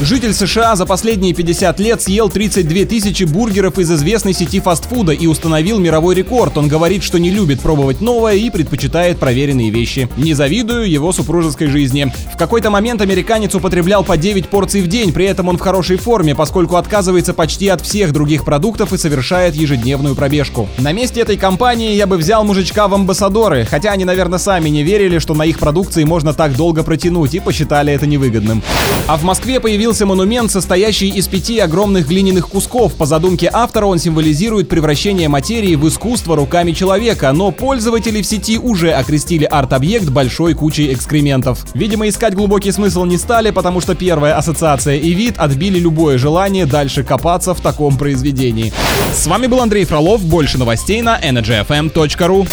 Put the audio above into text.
Житель США за последние 50 лет съел 32 тысячи бургеров из известной сети фастфуда и установил мировой рекорд. Он говорит, что не любит пробовать новое и предпочитает проверенные вещи. Не завидую его супружеской жизни. В какой-то момент американец употреблял по 9 порций в день, при этом он в хорошей форме, поскольку отказывается почти от всех других продуктов и совершает ежедневную пробежку. На месте этой компании я бы взял мужичка в амбассадоры, хотя они, наверное, сами не верили, что на их продукции можно так долго протянуть и посчитали это невыгодным. А в Москве появился монумент, состоящий из пяти огромных глиняных кусков. По задумке автора он символизирует превращение материи в искусство руками человека, но пользователи в сети уже окрестили арт-объект большой кучей экскрементов. Видимо, искать глубокий смысл не стали, потому что первая ассоциация и вид отбили любое желание дальше копаться в таком произведении. С вами был Андрей Фролов. Больше новостей на energyfm.ru.